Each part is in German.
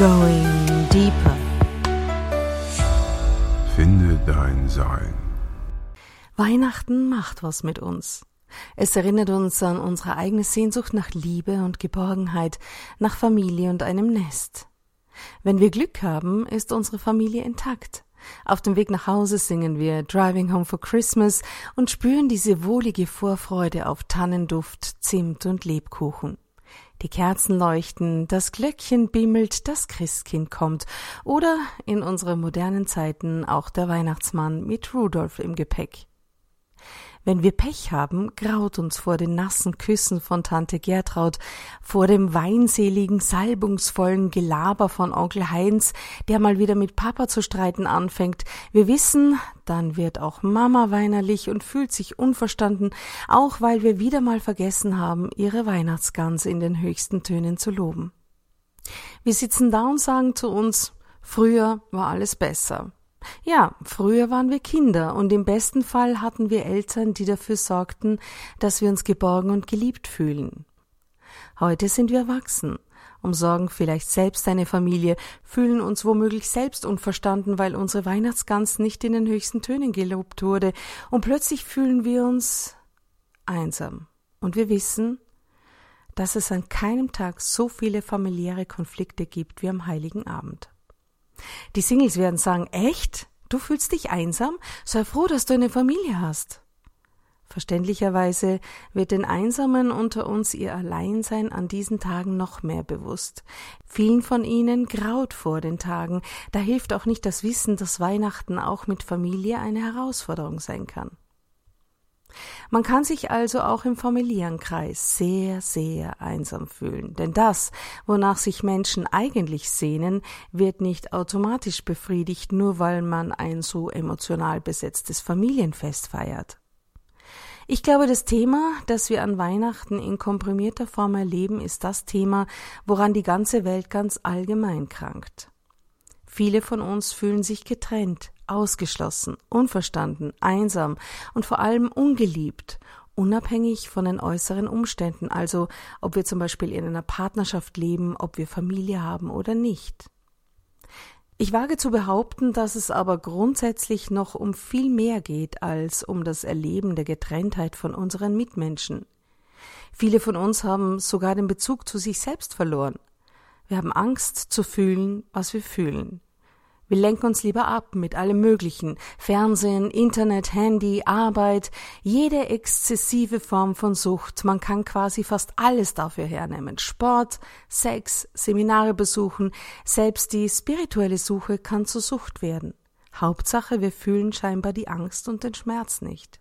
Going Deeper. Finde dein Sein. Weihnachten macht was mit uns. Es erinnert uns an unsere eigene Sehnsucht nach Liebe und Geborgenheit, nach Familie und einem Nest. Wenn wir Glück haben, ist unsere Familie intakt. Auf dem Weg nach Hause singen wir Driving Home for Christmas und spüren diese wohlige Vorfreude auf Tannenduft, Zimt und Lebkuchen. Die Kerzen leuchten, das Glöckchen bimmelt, das Christkind kommt oder in unseren modernen Zeiten auch der Weihnachtsmann mit Rudolf im Gepäck. Wenn wir Pech haben, graut uns vor den nassen Küssen von Tante Gertraud, vor dem weinseligen, salbungsvollen Gelaber von Onkel Heinz, der mal wieder mit Papa zu streiten anfängt. Wir wissen, dann wird auch Mama weinerlich und fühlt sich unverstanden, auch weil wir wieder mal vergessen haben, ihre Weihnachtsgans in den höchsten Tönen zu loben. Wir sitzen da und sagen zu uns, früher war alles besser. Ja, früher waren wir Kinder und im besten Fall hatten wir Eltern, die dafür sorgten, dass wir uns geborgen und geliebt fühlen. Heute sind wir erwachsen, umsorgen vielleicht selbst eine Familie, fühlen uns womöglich selbst unverstanden, weil unsere Weihnachtsgans nicht in den höchsten Tönen gelobt wurde, und plötzlich fühlen wir uns einsam. Und wir wissen, dass es an keinem Tag so viele familiäre Konflikte gibt wie am heiligen Abend. Die Singles werden sagen, echt? Du fühlst dich einsam? Sei froh, dass du eine Familie hast. Verständlicherweise wird den Einsamen unter uns ihr Alleinsein an diesen Tagen noch mehr bewusst. Vielen von ihnen graut vor den Tagen, da hilft auch nicht das Wissen, dass Weihnachten auch mit Familie eine Herausforderung sein kann. Man kann sich also auch im familiären Kreis sehr, sehr einsam fühlen, denn das, wonach sich Menschen eigentlich sehnen, wird nicht automatisch befriedigt, nur weil man ein so emotional besetztes Familienfest feiert. Ich glaube, das Thema, das wir an Weihnachten in komprimierter Form erleben, ist das Thema, woran die ganze Welt ganz allgemein krankt. Viele von uns fühlen sich getrennt, ausgeschlossen, unverstanden, einsam und vor allem ungeliebt, unabhängig von den äußeren Umständen, also ob wir zum Beispiel in einer Partnerschaft leben, ob wir Familie haben oder nicht. Ich wage zu behaupten, dass es aber grundsätzlich noch um viel mehr geht als um das Erleben der Getrenntheit von unseren Mitmenschen. Viele von uns haben sogar den Bezug zu sich selbst verloren. Wir haben Angst zu fühlen, was wir fühlen. Wir lenken uns lieber ab mit allem Möglichen. Fernsehen, Internet, Handy, Arbeit, jede exzessive Form von Sucht. Man kann quasi fast alles dafür hernehmen. Sport, Sex, Seminare besuchen, selbst die spirituelle Suche kann zur Sucht werden. Hauptsache, wir fühlen scheinbar die Angst und den Schmerz nicht.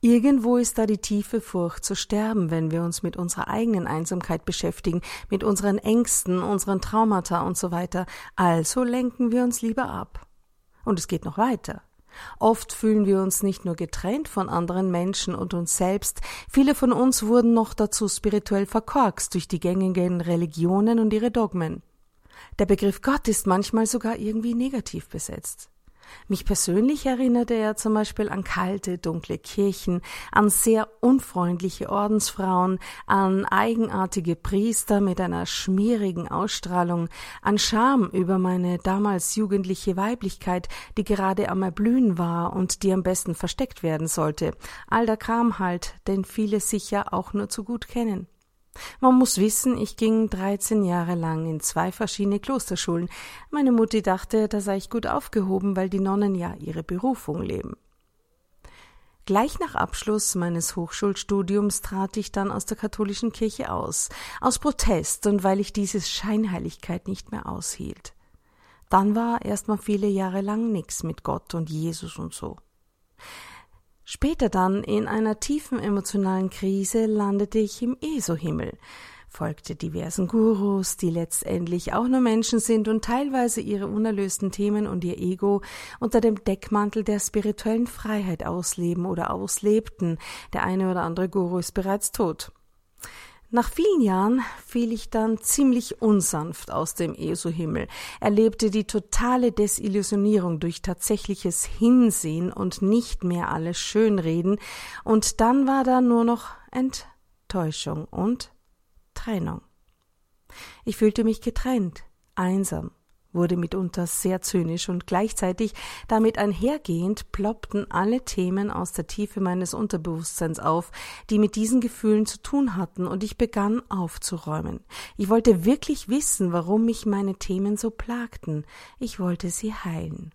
Irgendwo ist da die tiefe Furcht zu sterben, wenn wir uns mit unserer eigenen Einsamkeit beschäftigen, mit unseren Ängsten, unseren Traumata und so weiter. Also lenken wir uns lieber ab. Und es geht noch weiter. Oft fühlen wir uns nicht nur getrennt von anderen Menschen und uns selbst, viele von uns wurden noch dazu spirituell verkorkst durch die gängigen Religionen und ihre Dogmen. Der Begriff Gott ist manchmal sogar irgendwie negativ besetzt. Mich persönlich erinnerte er zum Beispiel an kalte, dunkle Kirchen, an sehr unfreundliche Ordensfrauen, an eigenartige Priester mit einer schmierigen Ausstrahlung, an Scham über meine damals jugendliche Weiblichkeit, die gerade am Erblühen war und die am besten versteckt werden sollte. All der Kram halt, den viele sicher auch nur zu gut kennen. Man muss wissen, ich ging 13 Jahre lang in zwei verschiedene Klosterschulen. Meine Mutti dachte, da sei ich gut aufgehoben, weil die Nonnen ja ihre Berufung leben. Gleich nach Abschluss meines Hochschulstudiums trat ich dann aus der katholischen Kirche aus, aus Protest und weil ich diese Scheinheiligkeit nicht mehr aushielt. Dann war erst mal viele Jahre lang nix mit Gott und Jesus und so. Später dann, in einer tiefen emotionalen Krise, landete ich im ESO-Himmel, folgte diversen Gurus, die letztendlich auch nur Menschen sind und teilweise ihre unerlösten Themen und ihr Ego unter dem Deckmantel der spirituellen Freiheit ausleben oder auslebten. Der eine oder andere Guru ist bereits tot. Nach vielen Jahren fiel ich dann ziemlich unsanft aus dem ESO-Himmel, erlebte die totale Desillusionierung durch tatsächliches Hinsehen und nicht mehr alles Schönreden, und dann war da nur noch Enttäuschung und Trennung. Ich fühlte mich getrennt, einsam wurde mitunter sehr zynisch und gleichzeitig damit einhergehend ploppten alle Themen aus der Tiefe meines Unterbewusstseins auf, die mit diesen Gefühlen zu tun hatten, und ich begann aufzuräumen. Ich wollte wirklich wissen, warum mich meine Themen so plagten. Ich wollte sie heilen.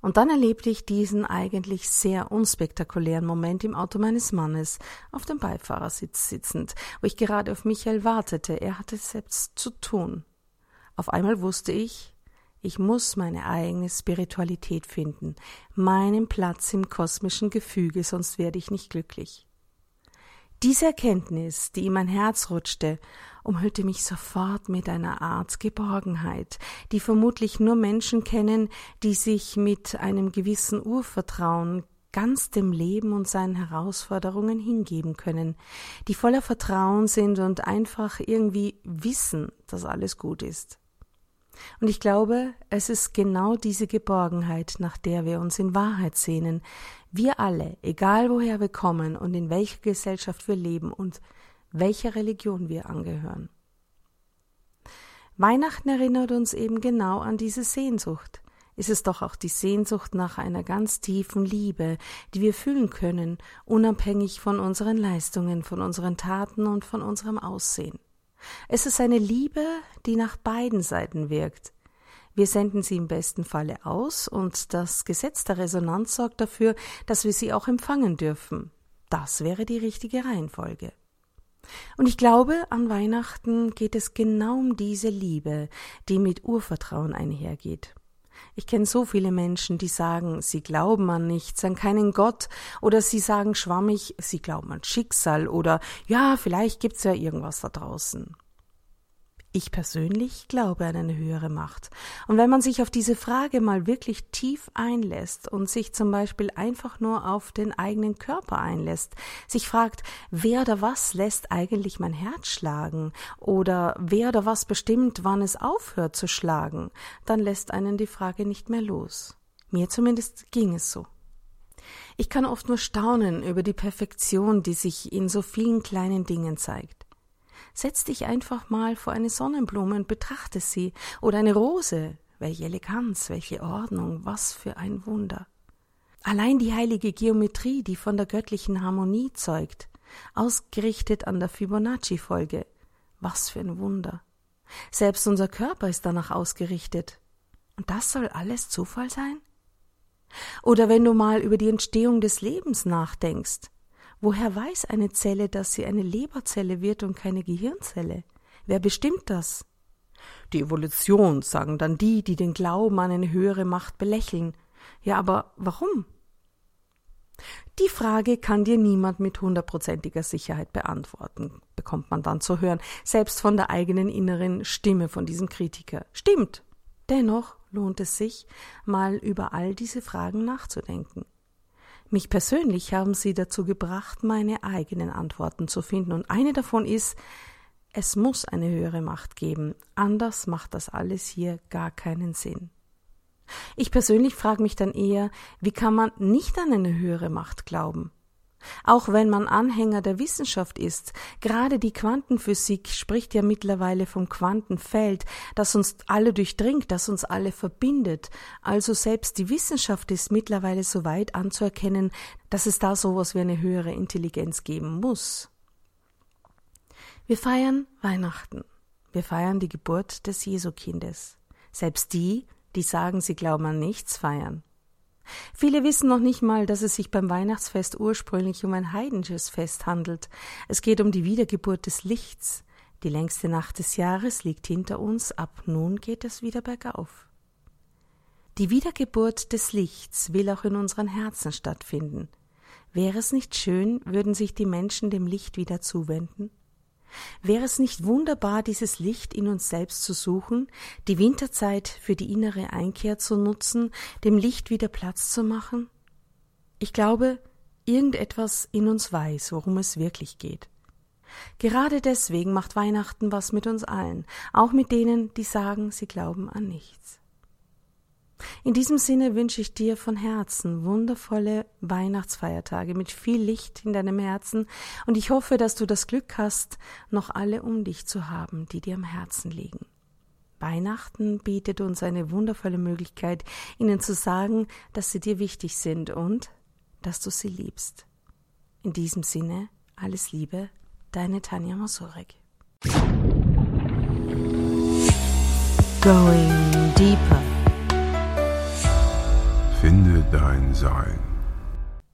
Und dann erlebte ich diesen eigentlich sehr unspektakulären Moment im Auto meines Mannes, auf dem Beifahrersitz sitzend, wo ich gerade auf Michael wartete. Er hatte selbst zu tun. Auf einmal wusste ich, ich muss meine eigene Spiritualität finden, meinen Platz im kosmischen Gefüge, sonst werde ich nicht glücklich. Diese Erkenntnis, die in mein Herz rutschte, umhüllte mich sofort mit einer Art Geborgenheit, die vermutlich nur Menschen kennen, die sich mit einem gewissen Urvertrauen ganz dem Leben und seinen Herausforderungen hingeben können, die voller Vertrauen sind und einfach irgendwie wissen, dass alles gut ist. Und ich glaube, es ist genau diese Geborgenheit, nach der wir uns in Wahrheit sehnen. Wir alle, egal woher wir kommen und in welcher Gesellschaft wir leben und welcher Religion wir angehören. Weihnachten erinnert uns eben genau an diese Sehnsucht. Ist es doch auch die Sehnsucht nach einer ganz tiefen Liebe, die wir fühlen können, unabhängig von unseren Leistungen, von unseren Taten und von unserem Aussehen. Es ist eine Liebe, die nach beiden Seiten wirkt. Wir senden sie im besten Falle aus und das Gesetz der Resonanz sorgt dafür, dass wir sie auch empfangen dürfen. Das wäre die richtige Reihenfolge. Und ich glaube, an Weihnachten geht es genau um diese Liebe, die mit Urvertrauen einhergeht. Ich kenne so viele Menschen, die sagen, sie glauben an nichts, an keinen Gott, oder sie sagen schwammig, sie glauben an Schicksal, oder ja, vielleicht gibt's ja irgendwas da draußen. Ich persönlich glaube an eine höhere Macht. Und wenn man sich auf diese Frage mal wirklich tief einlässt und sich zum Beispiel einfach nur auf den eigenen Körper einlässt, sich fragt, wer oder was lässt eigentlich mein Herz schlagen oder wer oder was bestimmt, wann es aufhört zu schlagen, dann lässt einen die Frage nicht mehr los. Mir zumindest ging es so. Ich kann oft nur staunen über die Perfektion, die sich in so vielen kleinen Dingen zeigt. Setz dich einfach mal vor eine Sonnenblume und betrachte sie, oder eine Rose. Welche Eleganz, welche Ordnung, was für ein Wunder. Allein die heilige Geometrie, die von der göttlichen Harmonie zeugt, ausgerichtet an der Fibonacci-Folge. Was für ein Wunder. Selbst unser Körper ist danach ausgerichtet. Und das soll alles Zufall sein? Oder wenn du mal über die Entstehung des Lebens nachdenkst, Woher weiß eine Zelle, dass sie eine Leberzelle wird und keine Gehirnzelle? Wer bestimmt das? Die Evolution, sagen dann die, die den Glauben an eine höhere Macht belächeln. Ja, aber warum? Die Frage kann dir niemand mit hundertprozentiger Sicherheit beantworten, bekommt man dann zu hören, selbst von der eigenen inneren Stimme von diesem Kritiker. Stimmt. Dennoch lohnt es sich, mal über all diese Fragen nachzudenken. Mich persönlich haben sie dazu gebracht, meine eigenen Antworten zu finden. Und eine davon ist, es muss eine höhere Macht geben. Anders macht das alles hier gar keinen Sinn. Ich persönlich frage mich dann eher, wie kann man nicht an eine höhere Macht glauben? Auch wenn man Anhänger der Wissenschaft ist, gerade die Quantenphysik spricht ja mittlerweile vom Quantenfeld, das uns alle durchdringt, das uns alle verbindet. Also selbst die Wissenschaft ist mittlerweile so weit anzuerkennen, dass es da sowas wie eine höhere Intelligenz geben muss. Wir feiern Weihnachten. Wir feiern die Geburt des Jesukindes. Selbst die, die sagen, sie glauben an nichts, feiern. Viele wissen noch nicht mal, dass es sich beim Weihnachtsfest ursprünglich um ein heidnisches Fest handelt. Es geht um die Wiedergeburt des Lichts. Die längste Nacht des Jahres liegt hinter uns, ab nun geht es wieder bergauf. Die Wiedergeburt des Lichts will auch in unseren Herzen stattfinden. Wäre es nicht schön, würden sich die Menschen dem Licht wieder zuwenden? Wäre es nicht wunderbar, dieses Licht in uns selbst zu suchen, die Winterzeit für die innere Einkehr zu nutzen, dem Licht wieder Platz zu machen? Ich glaube, irgendetwas in uns weiß, worum es wirklich geht. Gerade deswegen macht Weihnachten was mit uns allen, auch mit denen, die sagen, sie glauben an nichts. In diesem Sinne wünsche ich dir von Herzen wundervolle Weihnachtsfeiertage mit viel Licht in deinem Herzen und ich hoffe, dass du das Glück hast, noch alle um dich zu haben, die dir am Herzen liegen. Weihnachten bietet uns eine wundervolle Möglichkeit, ihnen zu sagen, dass sie dir wichtig sind und dass du sie liebst. In diesem Sinne, alles Liebe, deine Tanja Masurek. Going deeper. Finde dein Sein.